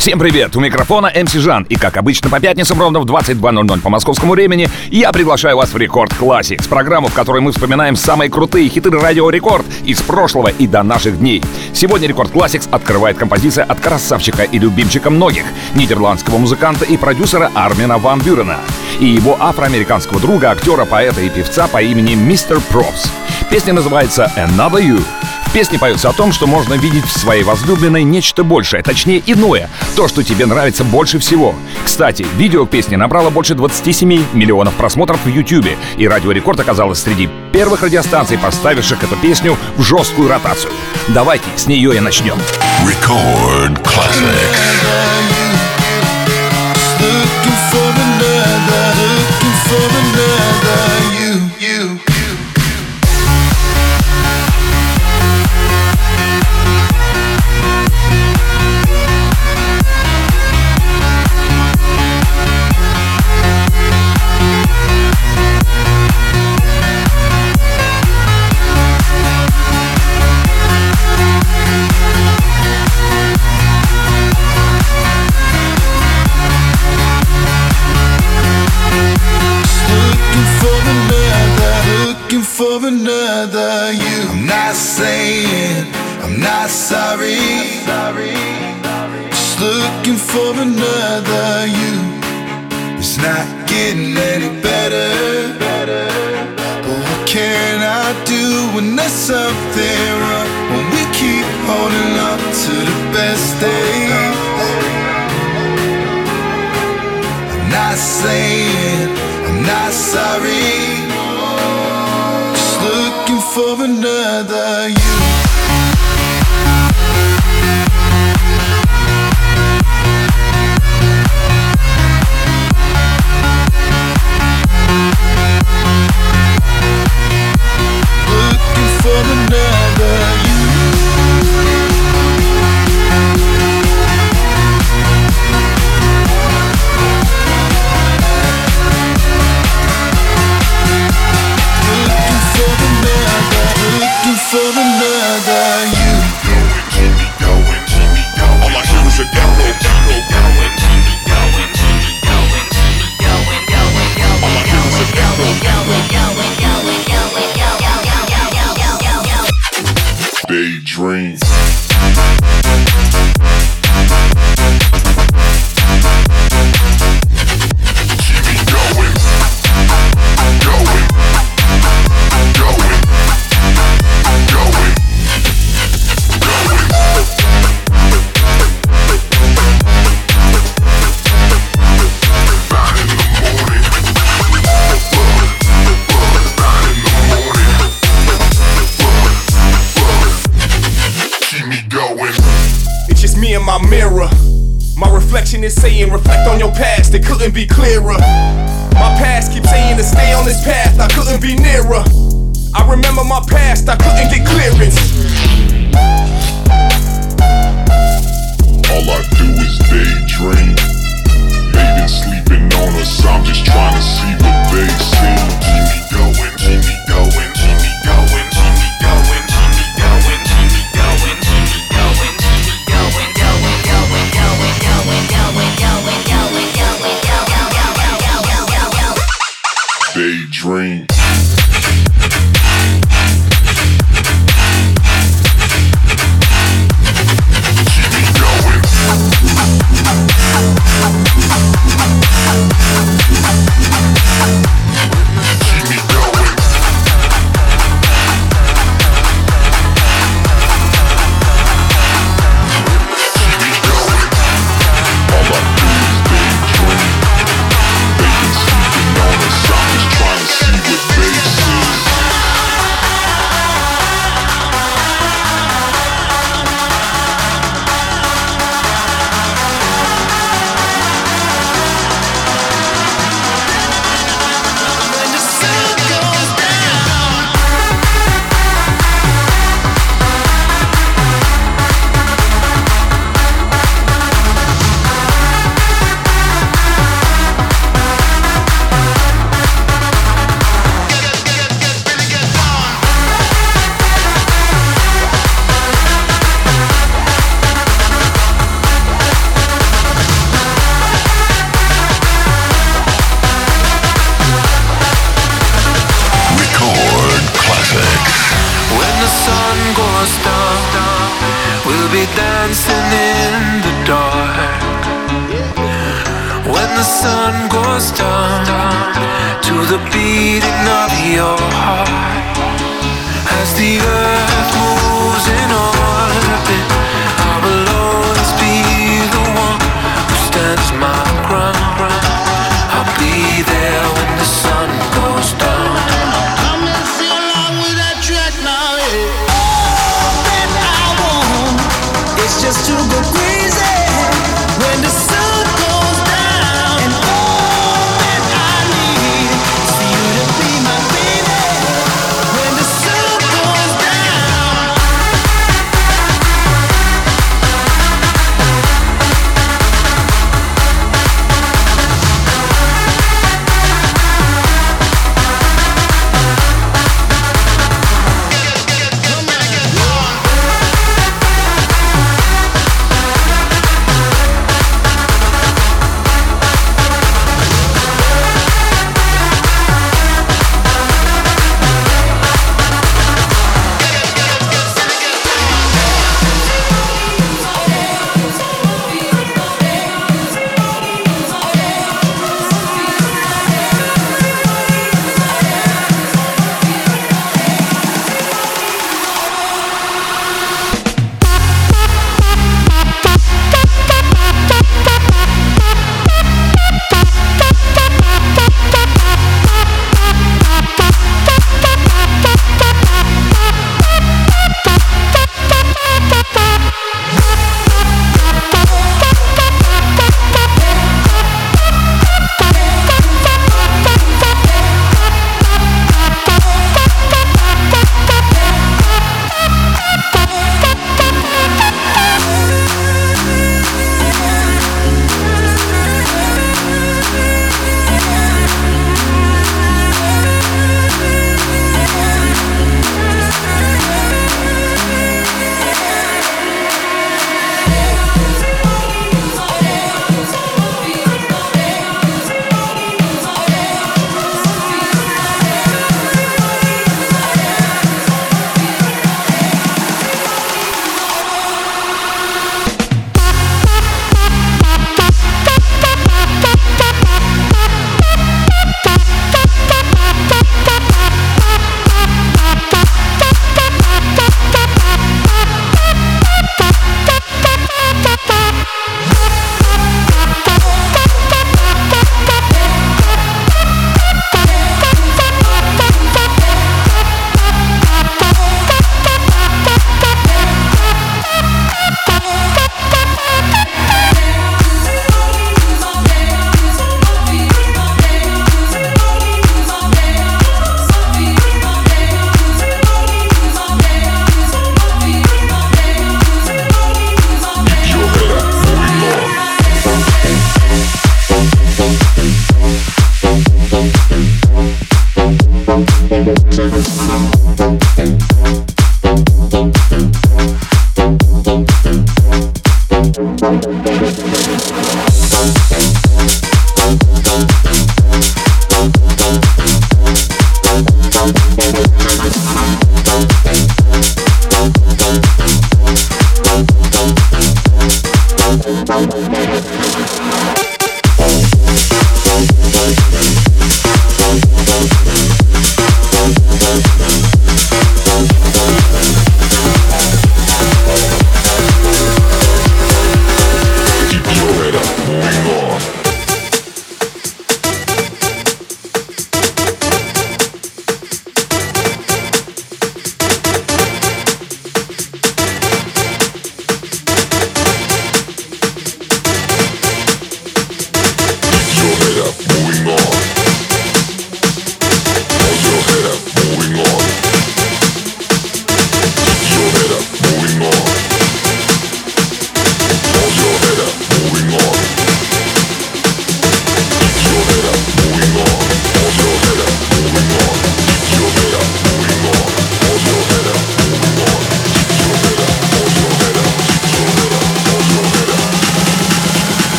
Всем привет! У микрофона MC Жан. И как обычно по пятницам ровно в 22.00 по московскому времени я приглашаю вас в Record Classics, программу, в которой мы вспоминаем самые крутые хиты Радио Рекорд из прошлого и до наших дней. Сегодня Record Classics открывает композиция от красавчика и любимчика многих, нидерландского музыканта и продюсера Армина Ван Бюрена и его афроамериканского друга, актера, поэта и певца по имени Мистер Пропс. Песня называется «Another You». В песне поется о том, что можно видеть в своей возлюбленной нечто большее, точнее иное, то, что тебе нравится больше всего. Кстати, видео песни набрало больше 27 миллионов просмотров в YouTube, и Радио Рекорд оказалось среди первых радиостанций, поставивших эту песню в жесткую ротацию. Давайте с нее и начнем. Record Classics. Looking for another, looking for another getting any better. But what can I do when there's something wrong?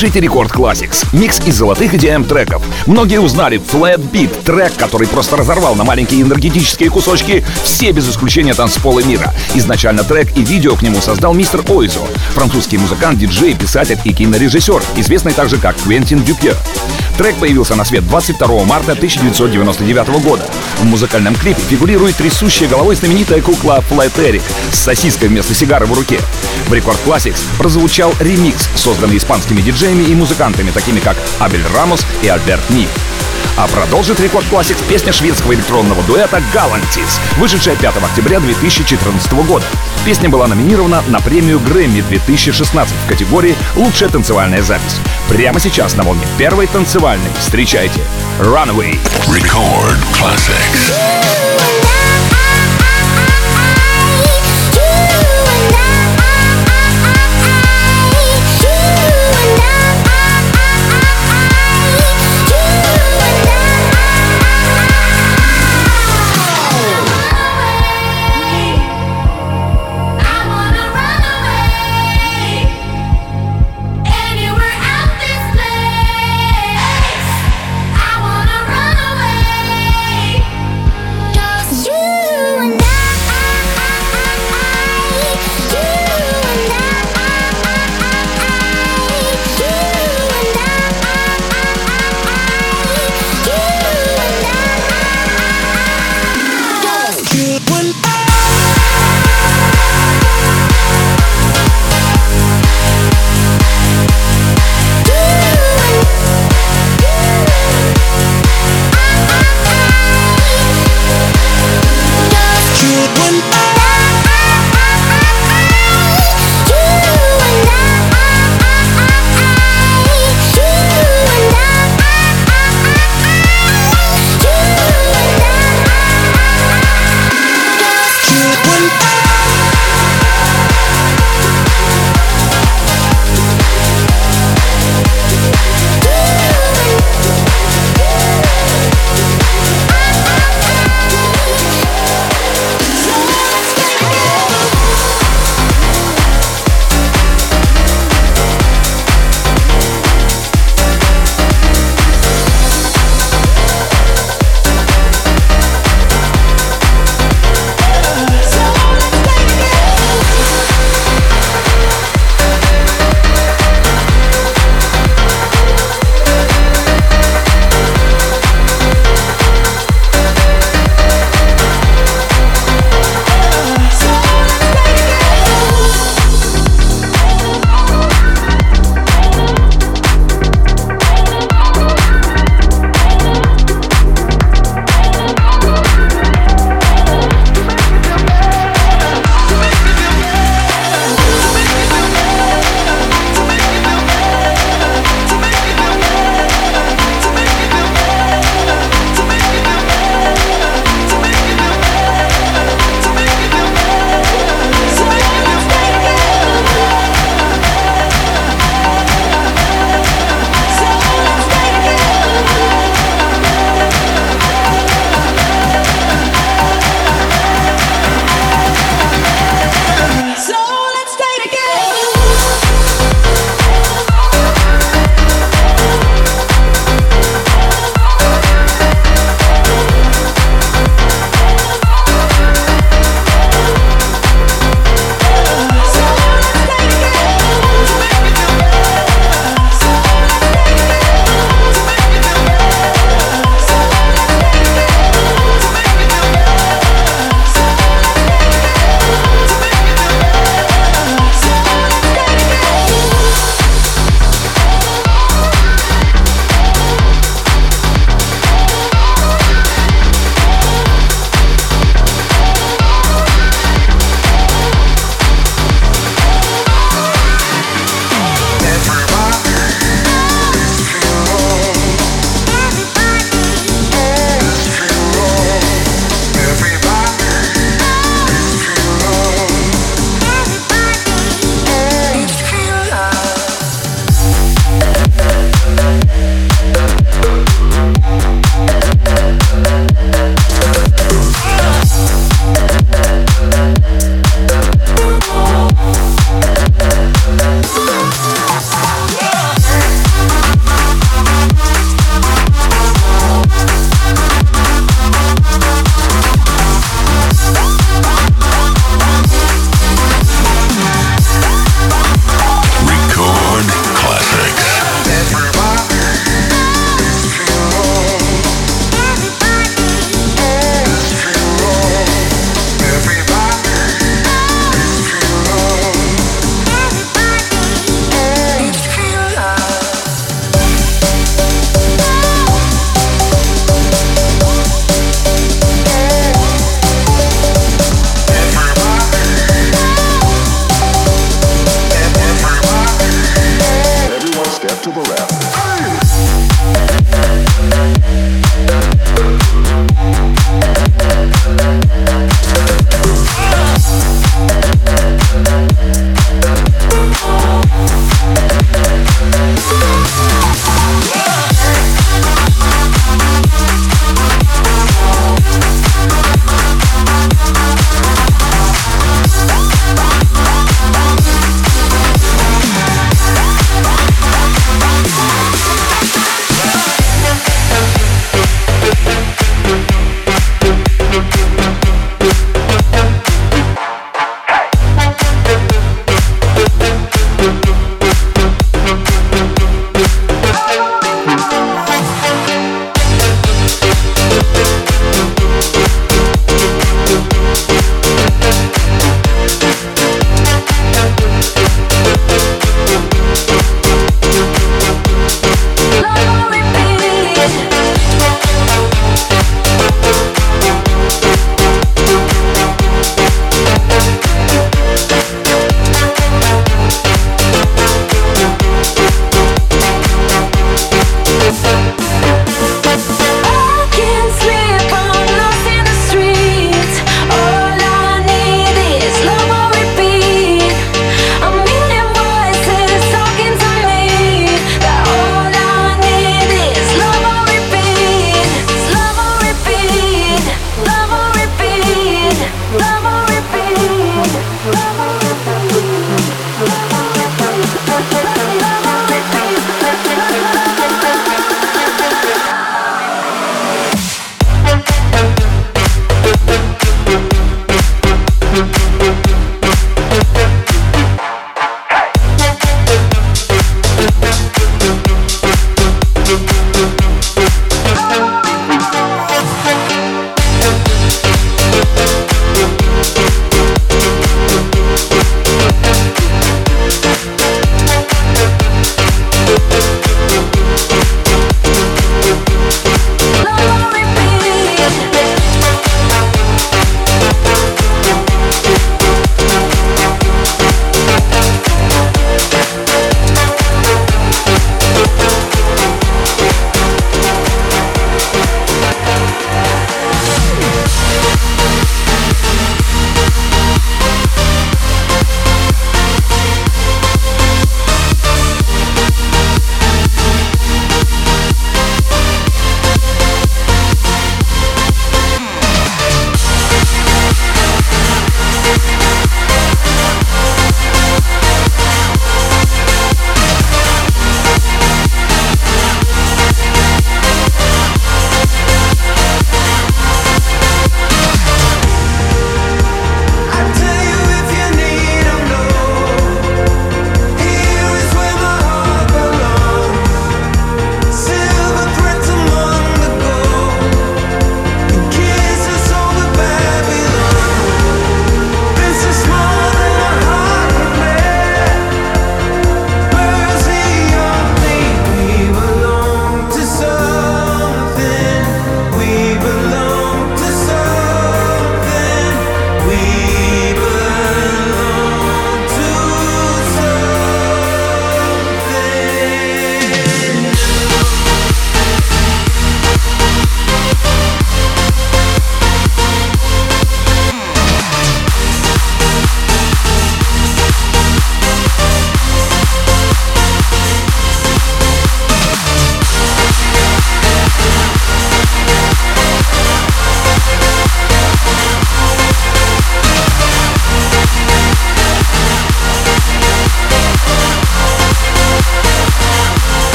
Слушаете Рекорд Classics, микс из золотых EDM треков. Многие узнали Flat Beat, трек, который просто разорвал на маленькие энергетические кусочки все без исключения танцполы мира. Изначально трек и видео к нему создал мистер Ойзо, французский музыкант, диджей, писатель и кинорежиссер, известный также как Квентин Дюпье. Трек появился на свет 22 марта 1999 года. В музыкальном клипе фигурирует трясущая головой знаменитая кукла Flat Eric с сосиской вместо сигары в руке. В Record Classics прозвучал ремикс, созданный испанскими диджеями и музыкантами, такими как Абель Рамос и Альберт Нив. А продолжит Record Classics песня шведского электронного дуэта «Galantis», вышедшая 5 октября 2014 года. Песня была номинирована на премию Грэмми 2016 в категории «Лучшая танцевальная запись». Прямо сейчас на волне первой танцевальной встречайте Runaway. Record Classics.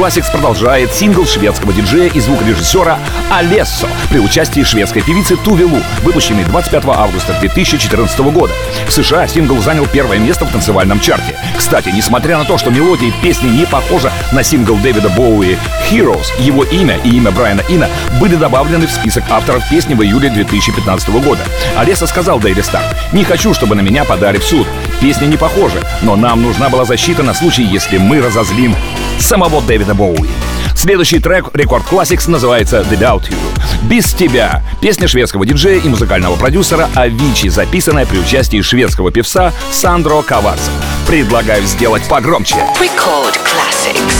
Classics продолжает сингл шведского диджея и звукорежиссера Алессо при участии шведской певицы Тувелу, выпущенный 25 августа 2014 года. В США сингл занял первое место в танцевальном чарте. Кстати, несмотря на то, что мелодия песни не похожа на сингл Дэвида Боуи Heroes, его имя и имя Брайана Ина были добавлены в список авторов песни в июле 2015 года. Алеса сказал Daily Star, «Не хочу, чтобы на меня подали в суд. Песни не похожи, но нам нужна была защита на случай, если мы разозлим самого Дэвида Боуи. Следующий трек Рекорд Classics называется Without You. Без тебя. Песня шведского диджея и музыкального продюсера Авичи, записанная при участии шведского певца Сандро Каварса. Предлагаю сделать погромче. Record Classics.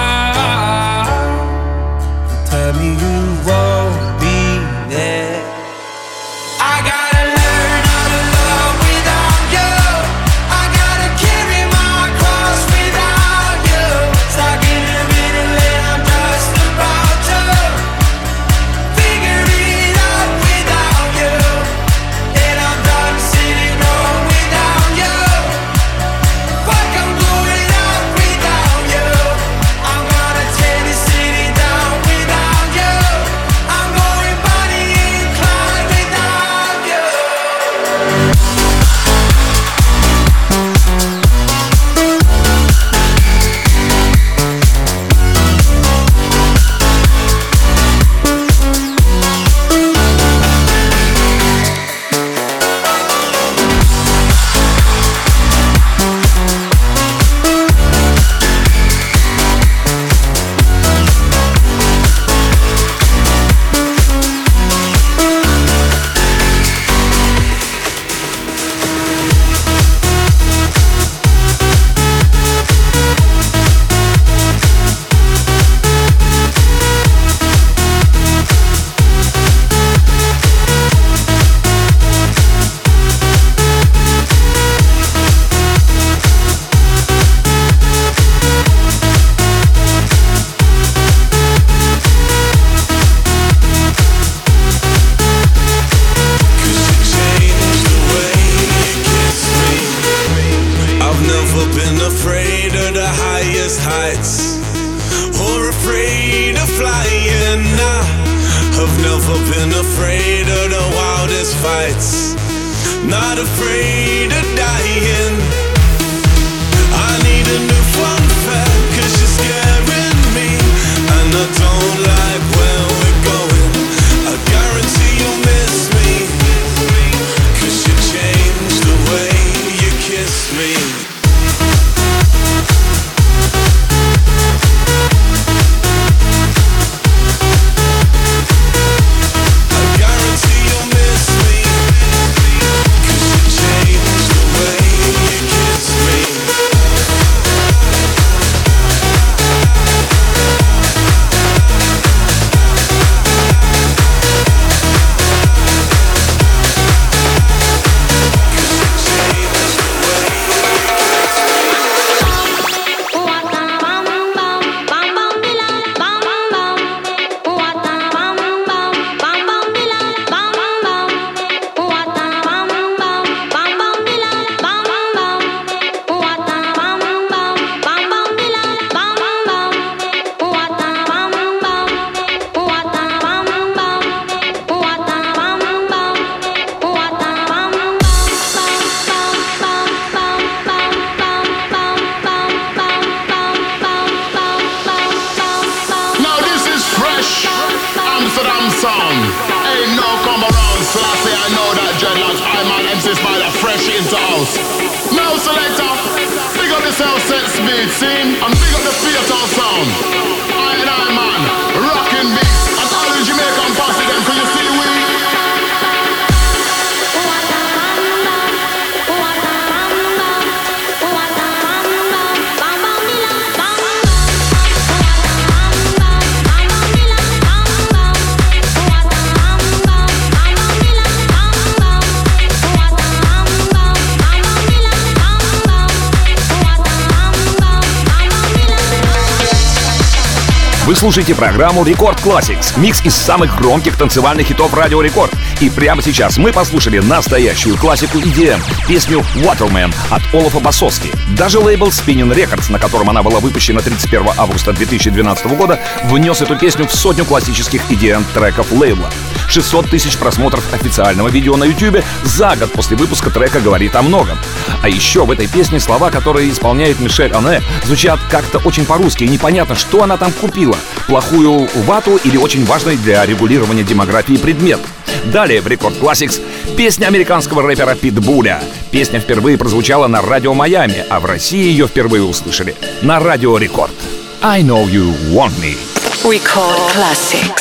Вы слушаете программу Рекорд Classics, микс из самых громких танцевальных хитов Радио Рекорд. И прямо сейчас мы послушали настоящую классику EDM, песню Waterman от Олафа Басоски. Даже лейбл Spinning Records, на котором она была выпущена 31 августа 2012 года, внес эту песню в сотню классических EDM-треков лейбла. 600 тысяч просмотров официального видео на YouTube за год после выпуска трека говорит о многом. А еще в этой песне слова, которые исполняет Мишель Ане, звучат как-то очень по-русски, и непонятно, что она там купила. Плохую вату или очень важный для регулирования демографии предмет. Далее в Рекорд Classics песня американского рэпера Питбуля. Песня впервые прозвучала на радио Майами, а в России ее впервые услышали на радио Рекорд. I know you want me. Record Classics.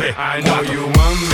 I know you want me.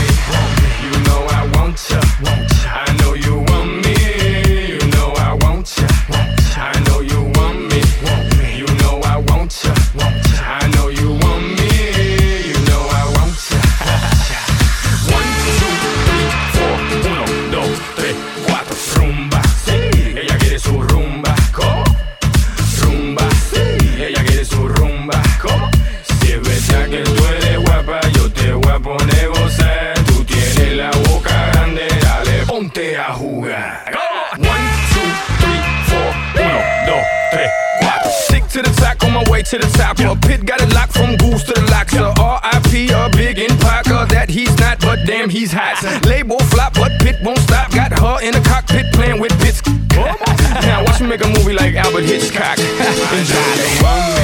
Way to the top. A pit got it locked from goose to the locks. A R.I.P. a big in Parker that he's not, but damn he's hot. Label flop, but pit won't stop. Got her in the cockpit playing with bits. now watch me make a movie like Albert Hitchcock. Enjoy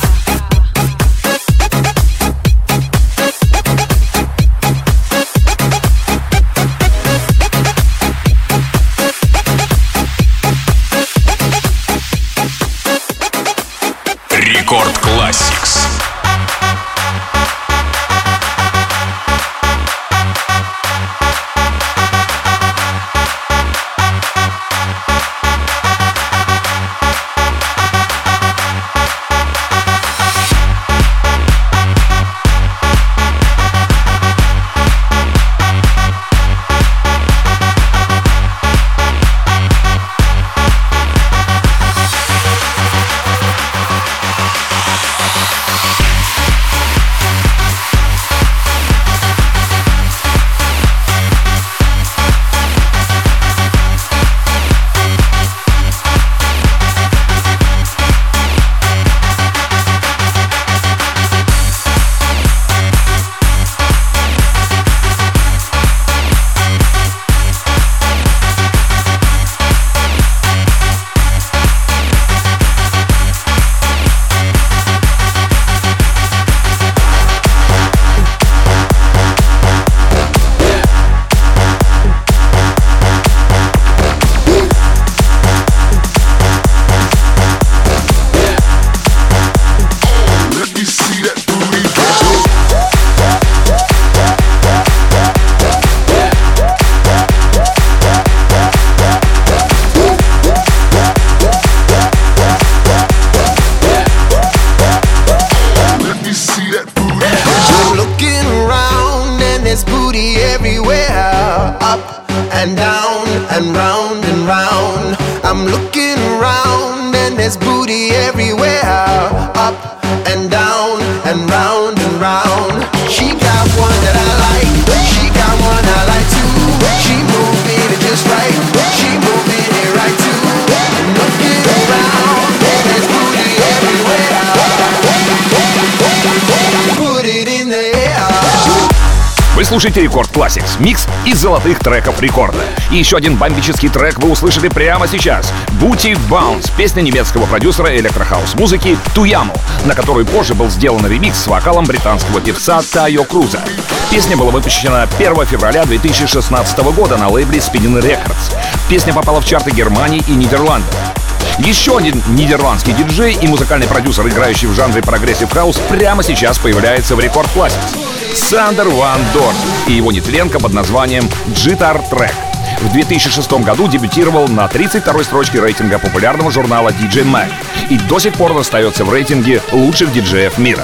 Вы слушаете Record Classics, микс из золотых треков рекорда. И еще один бомбический трек вы услышали прямо сейчас. Booty Bounce, песня немецкого продюсера электрохаус-музыки Tujamo, на которую позже был сделан ремикс с вокалом британского певца Тайо Круза. Песня была выпущена 1 февраля 2016 года на лейбле Spinnin' Records. Песня попала в чарты Германии и Нидерландов. Еще один нидерландский диджей и музыкальный продюсер, играющий в жанре progressive house, прямо сейчас появляется в Record Classics. Сандер Ван Дорн и его нетленка под названием Jitar Track. В 2006 году дебютировал на 32-й строчке рейтинга популярного журнала DJ Mag и до сих пор остается в рейтинге лучших диджеев мира.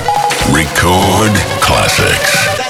Record Classics.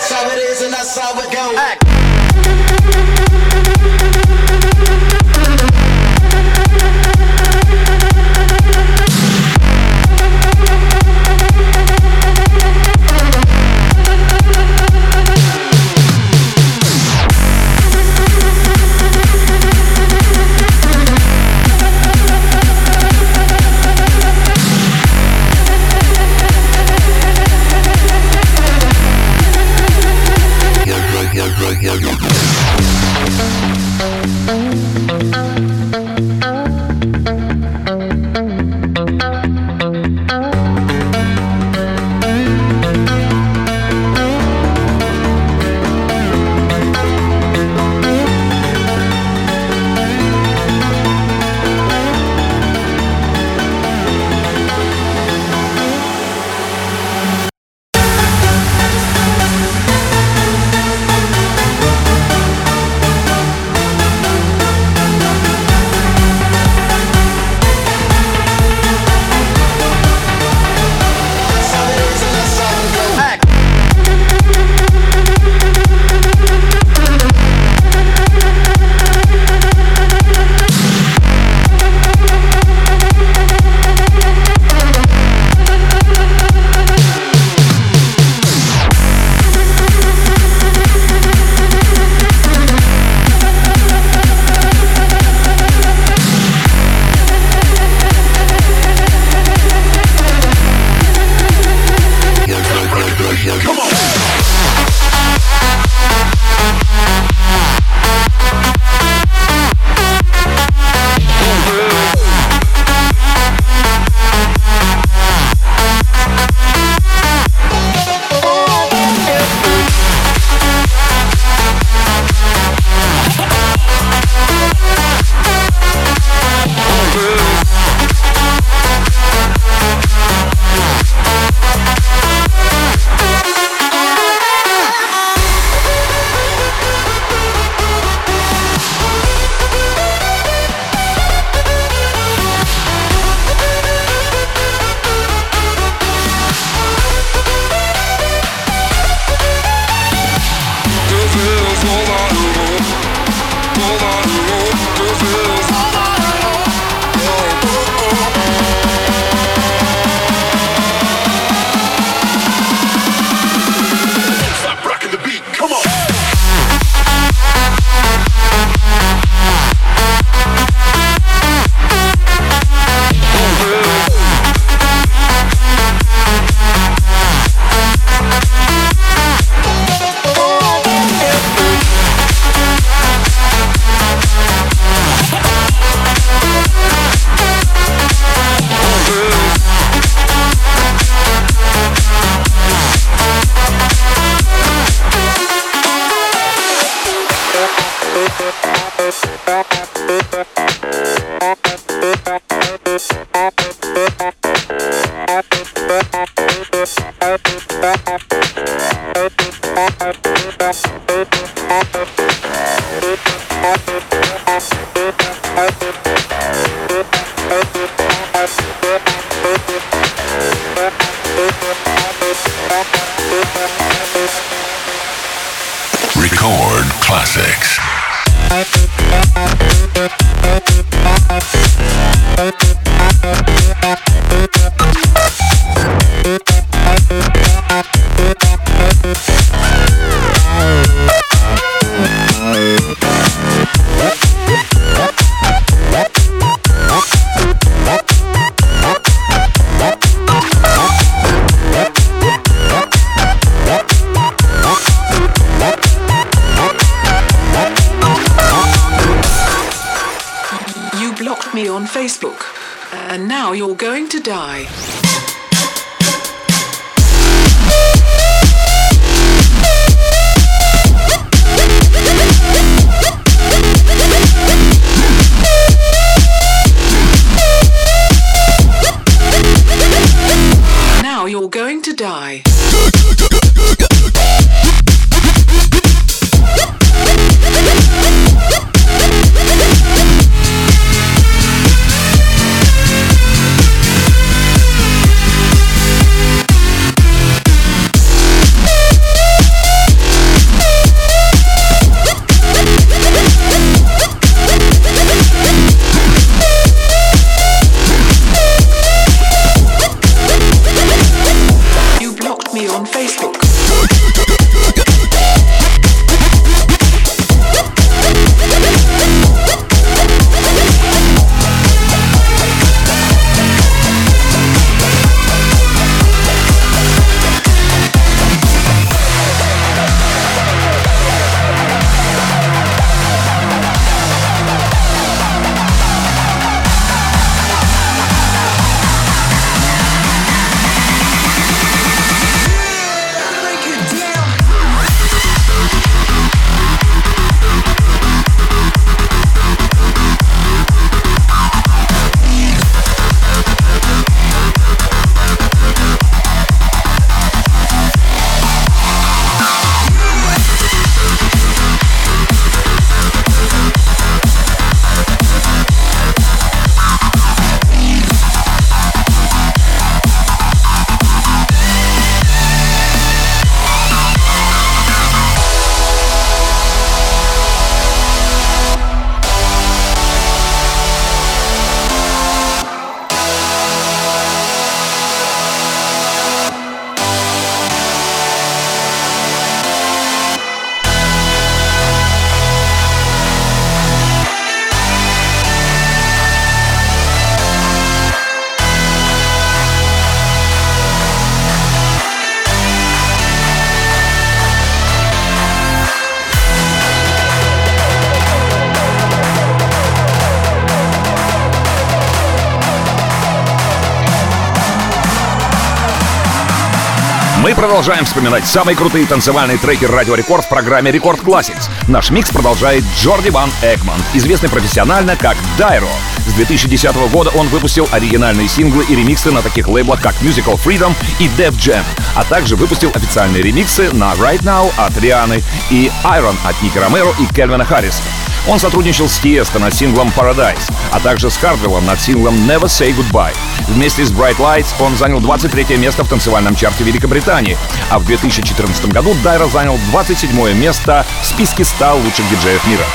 Продолжаем вспоминать самые крутые танцевальные треки Радио Рекорд в программе Record Classics. Наш микс продолжает Джорди Ван Эгмонд, известный профессионально как Dyro. С 2010 года он выпустил оригинальные синглы и ремиксы на таких лейблах, как Musical Freedom и Def Jam, а также выпустил официальные ремиксы на Right Now от Рианы и Iron от Ники Ромеро и Кельвина Харриса. Он сотрудничал с Тиесто над синглом Paradise, а также с Хардвеллом над синглом Never Say Goodbye. Вместе с Bright Lights он занял 23 место в танцевальном чарте Великобритании, а в 2014 году Дайра занял 27 место в списке 100 лучших диджеев мира.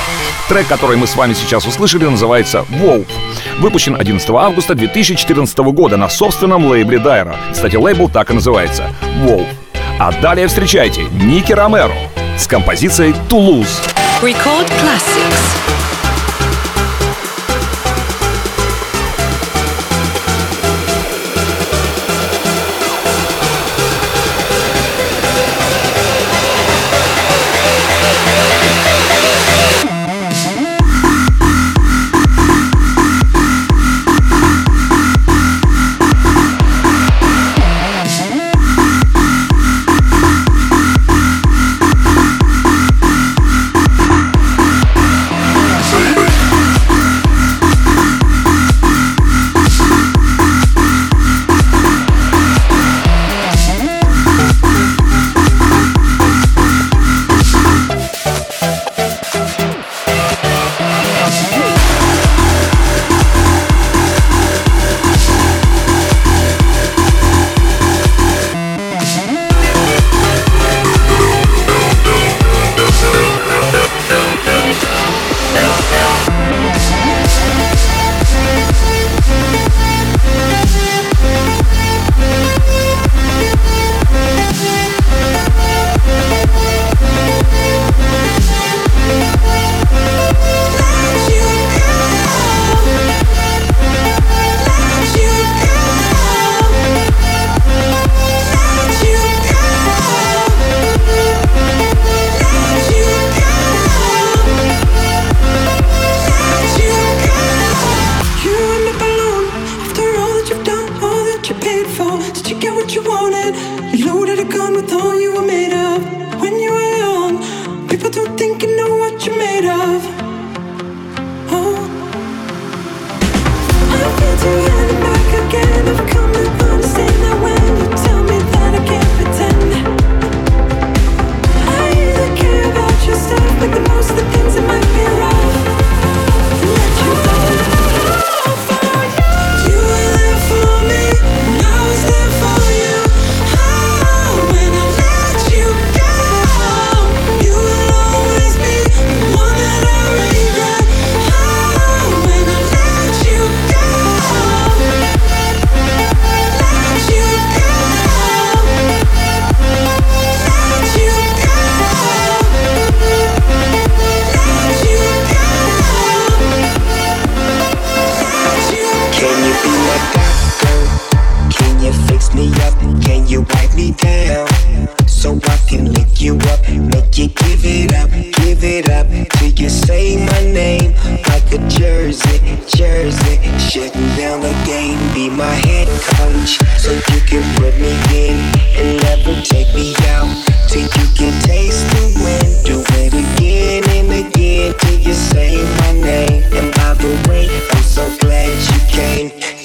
Трек, который мы с вами сейчас услышали, называется «Wow». Выпущен 11 августа 2014 года на собственном лейбле Дайра. Кстати, лейбл так и называется «Wow». А далее встречайте Ники Ромеро с композицией «Тулуз». Record Classics.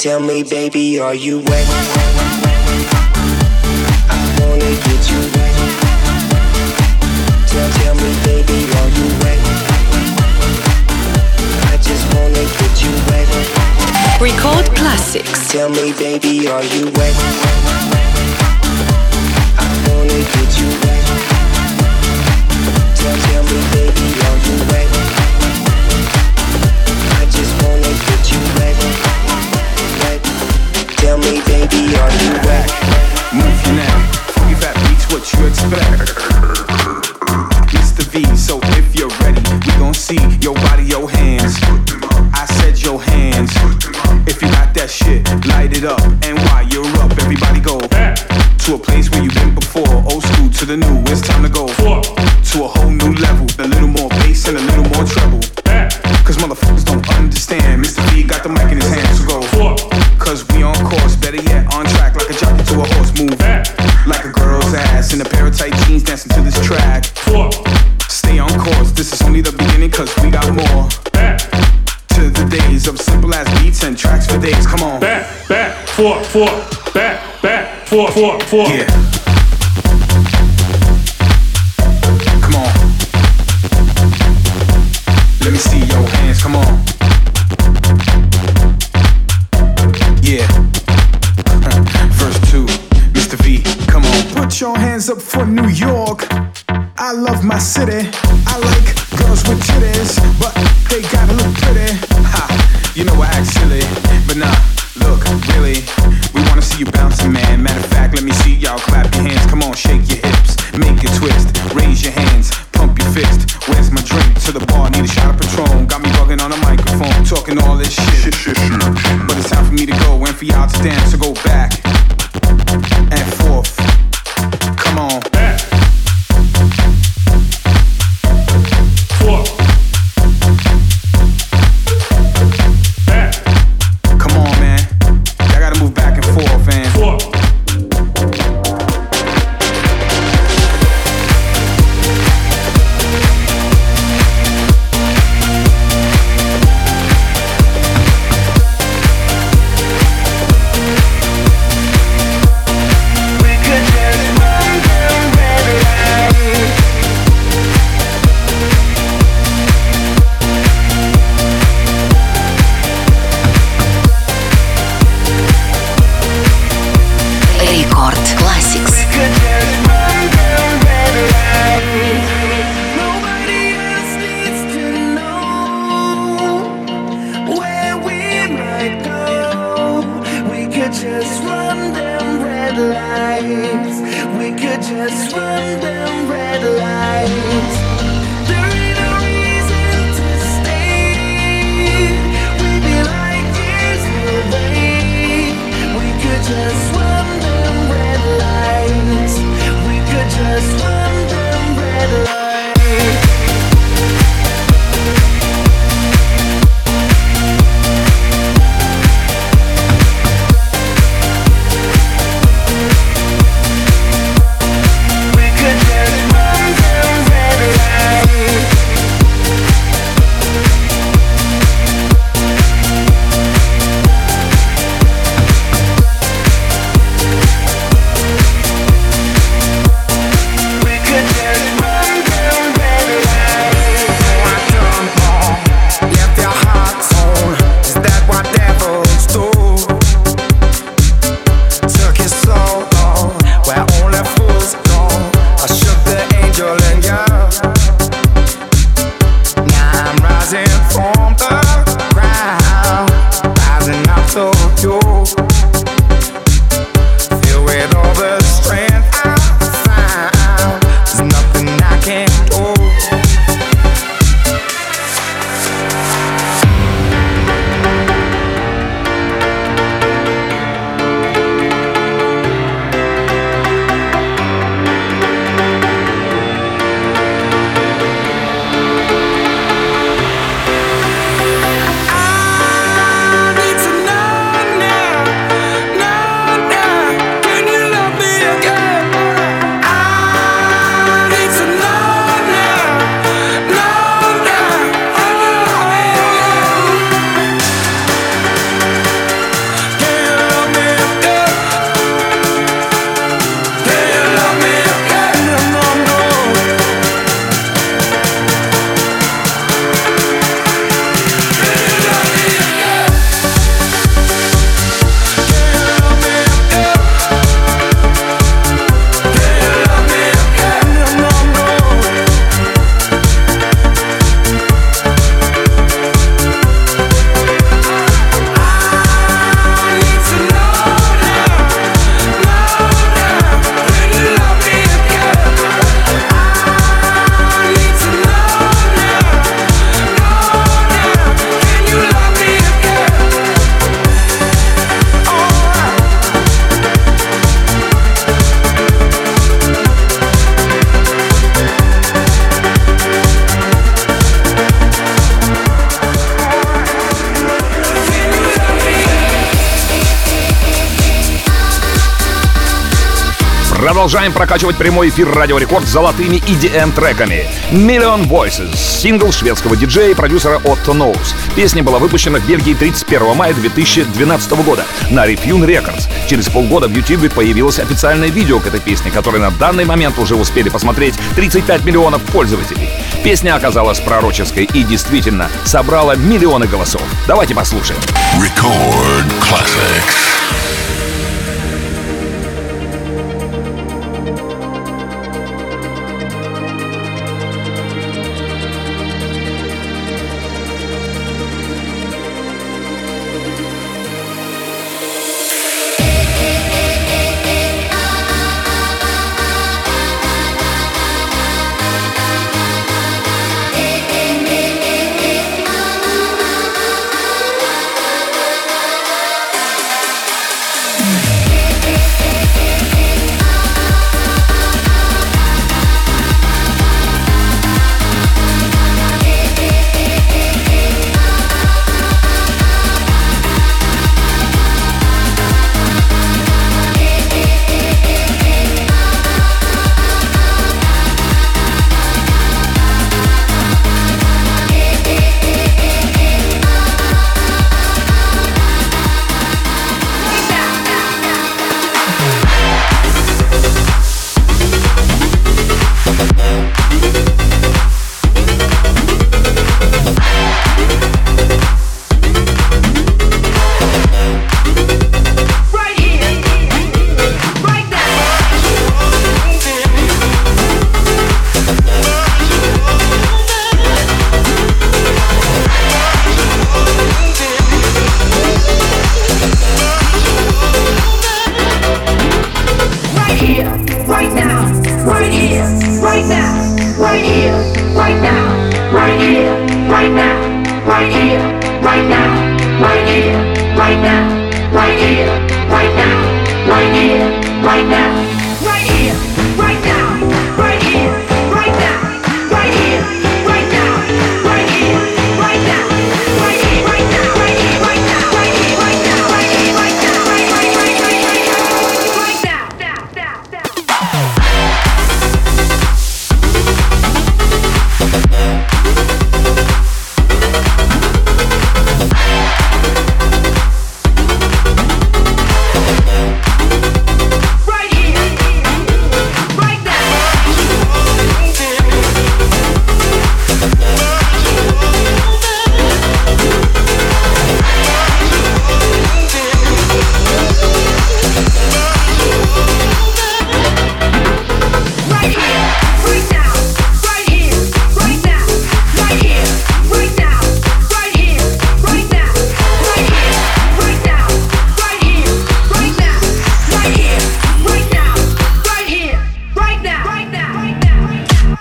Tell me, baby, are you wet? I wanna get you wet. Tell, tell me, baby, are you wet? I just wanna get you wet. Record classics. Tell me, baby, are you wet? I wanna get you wet. Tell, tell me, baby, are you wet? I just wanna get you wet. Wet. Tell me, baby, are you wet? Move your neck, give that beats what you expect. Mr. V, so if you're ready, we gon' see your body, your hands. I said your hands. If you got that shit, light it up. And while you're up, everybody go back to a place where you've been before. Old school to the new, it's time to go to a whole new level. A little more bass and a little more treble. Better yet, on track like a jockey to a horse move. Like a girl's ass in a pair of tight jeans dancing to this track. Stay on course, this is only the beginning cause we got more. To the days of simple as beats and tracks for days, come on. Back, back, four, four, back, back, four, four, four. Yeah. Y'all clap Продолжаем прокачивать прямой эфир Радио Рекорд с золотыми EDM-треками. Million Voices, сингл шведского диджея и продюсера Otto Knows. Песня была выпущена в Бельгии 31 мая 2012 года на Refune Records. Через полгода в YouTube появилось официальное видео к этой песне, которое на данный момент уже успели посмотреть 35 миллионов пользователей. Песня оказалась пророческой и действительно собрала миллионы голосов. Давайте послушаем. Record classics.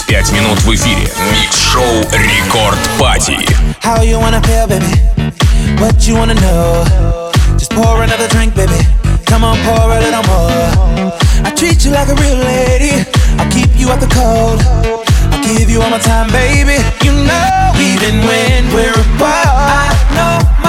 Через пять минут в эфире микс-шоу Рекорд Пати. How you wanna feel, baby? What you wanna know? Just pour another drink, baby. Come on, pour a little more. I treat you like a real lady. I keep you out the cold. I give you all my time, baby. You know, even when we're apart, I know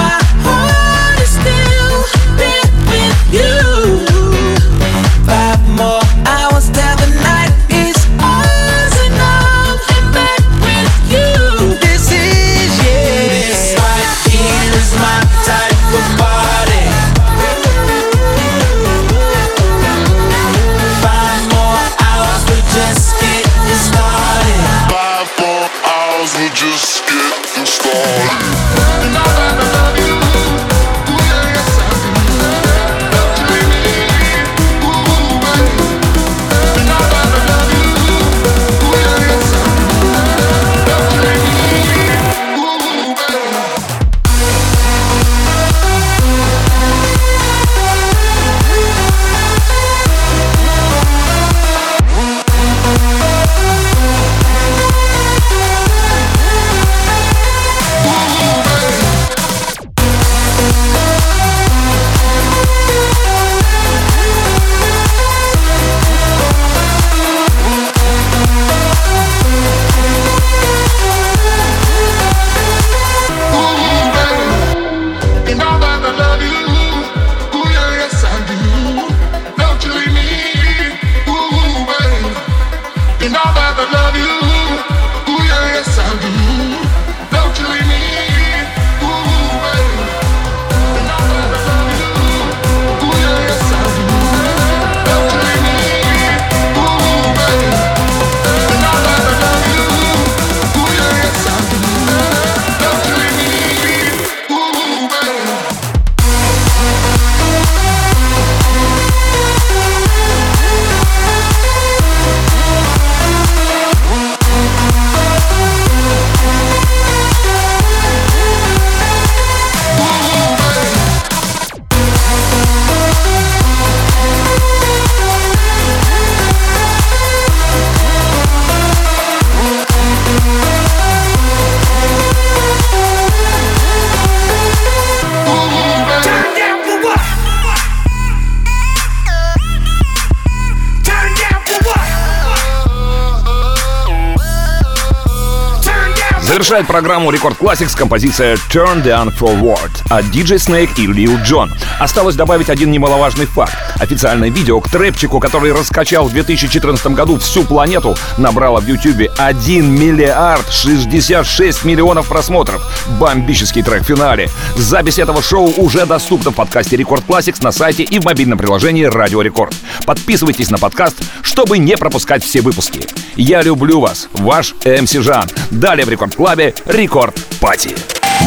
Завершает программу Record Classics композиция Turn Down for What от DJ Snake и Lil Jon. Осталось добавить один немаловажный факт. Официальное видео к трэпчику, который раскачал в 2014 году всю планету, набрало в YouTube 1 миллиард 66 миллионов просмотров. Бомбический трек в финале. Запись этого шоу уже доступна в подкасте Record Classics на сайте и в мобильном приложении Радио Рекорд. Подписывайтесь на подкаст, чтобы не пропускать все выпуски. Я люблю вас, ваш МС Жан. Далее в Рекорд Клабе Рекорд Пати.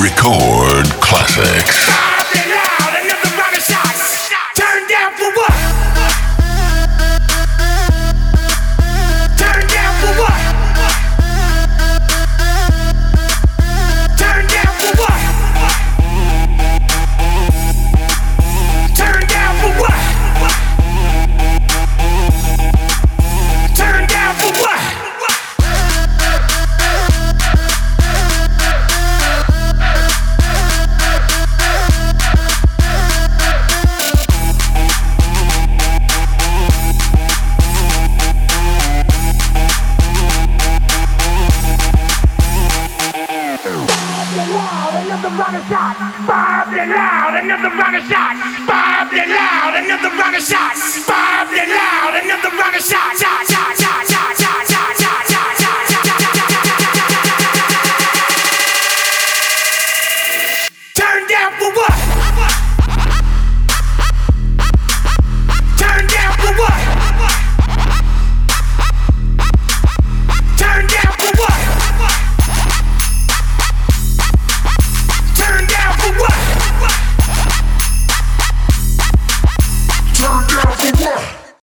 Record classics.